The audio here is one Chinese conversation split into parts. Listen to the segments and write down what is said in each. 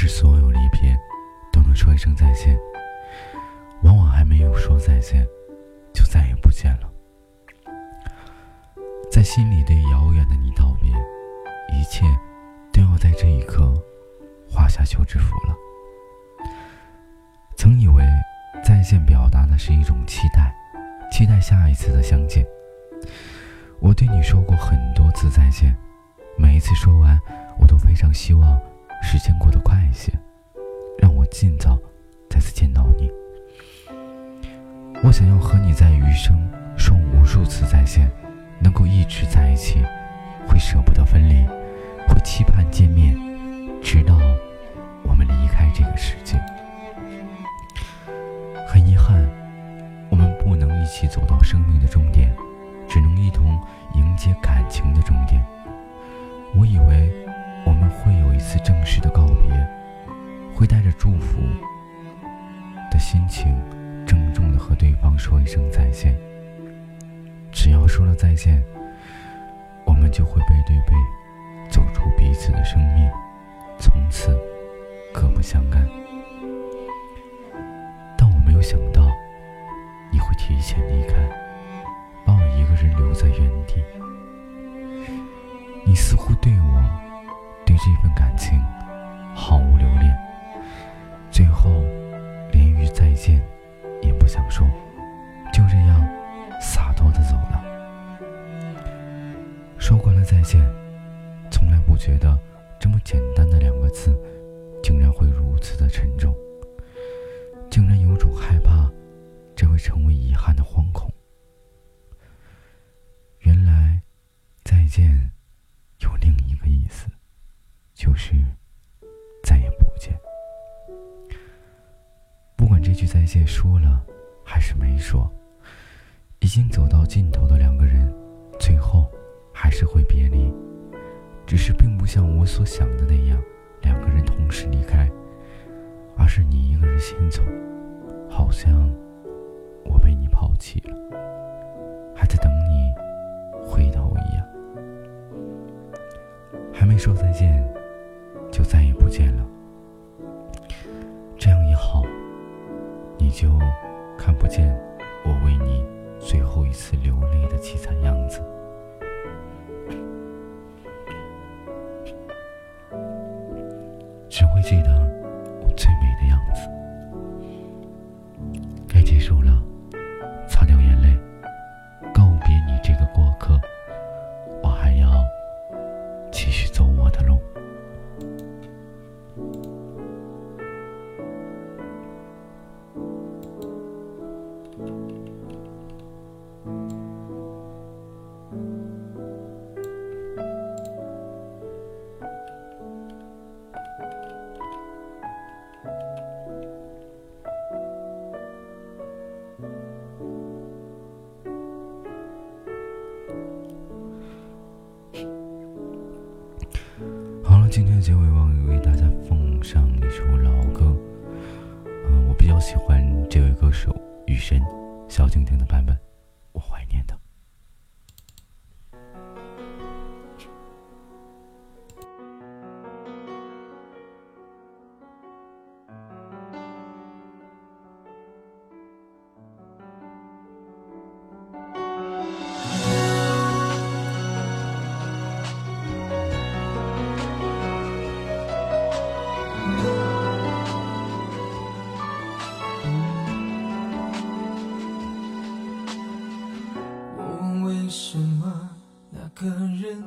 是所有离别都能说一声再见，往往还没有说再见，就再也不见了。在心里对遥远的你道别，一切都要在这一刻画下休止符了。曾以为再见表达的是一种期待，期待下一次的相见。我对你说过很多次再见，每一次说完，我都非常希望时间过得快一些，让我尽早再次见到你。我想要和你在余生说无数次再见。能够一直在一起，会舍不得分离，会期盼见面，直到我们离开这个世界。很遗憾，我们不能一起走到生命的终点，只能一同迎接感情的终点。我以为我们会有一次正式的告别，会带着祝福的心情，郑重的和对方说一声再见。只要说了再见，我们就会背对背走出彼此的生命，从此各不相干。但我没有想到，你会提前离开，把我一个人留在原地。这份感情毫无留恋，最后连一句再见也不想说，就这样。洒脱的走了，说过了再见，从来不觉得这么简单的两个字，竟然会如此的沉重，竟然有种害怕这会成为遗憾的惶恐。句再见说了还是没说。已经走到尽头的两个人，最后还是会别离，只是并不像我所想的那样，两个人同时离开，而是你一个人先走，好像我被你抛弃了，还在等你回头一样，还没说再见，就再也不见了，就看不见我为你。最后一次流泪的凄惨样子，的结尾，忘为大家奉上一首老歌。嗯，我比较喜欢这位歌手雨神，萧敬腾的版本，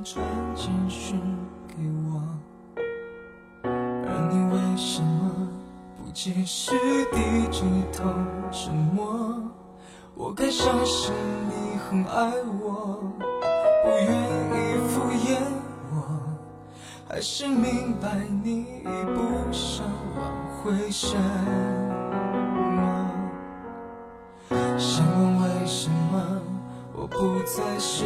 传简讯给我，而你为什么不及时低着头沉默？我该相信你很爱我，不愿意敷衍我，还是明白你已不想挽回什么？想问为什么我不再是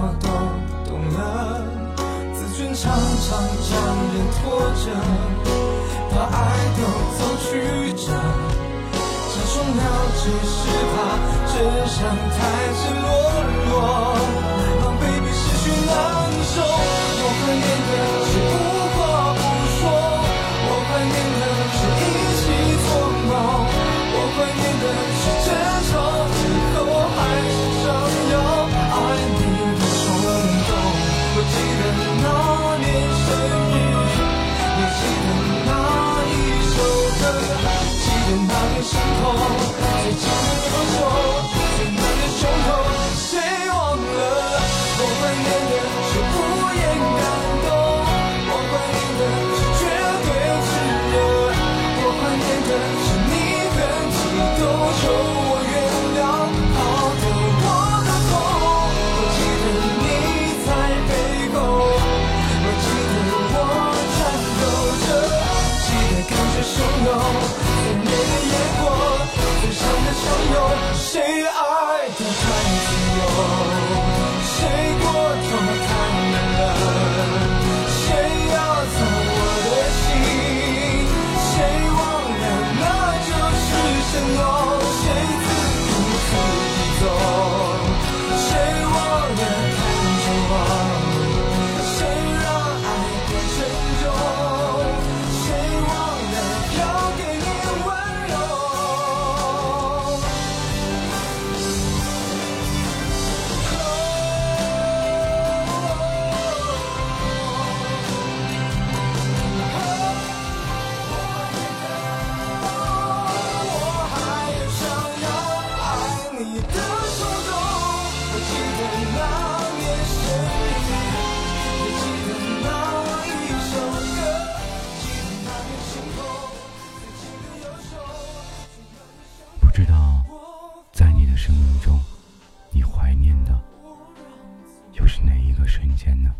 我都懂了自尊常常将人拖着把爱都走曲折假装了解是怕真相太赤裸裸让狈比失去难受我怀念汹涌，最美的烟火，最伤的汹涌，谁？生命中你怀念的又是哪一个瞬间呢？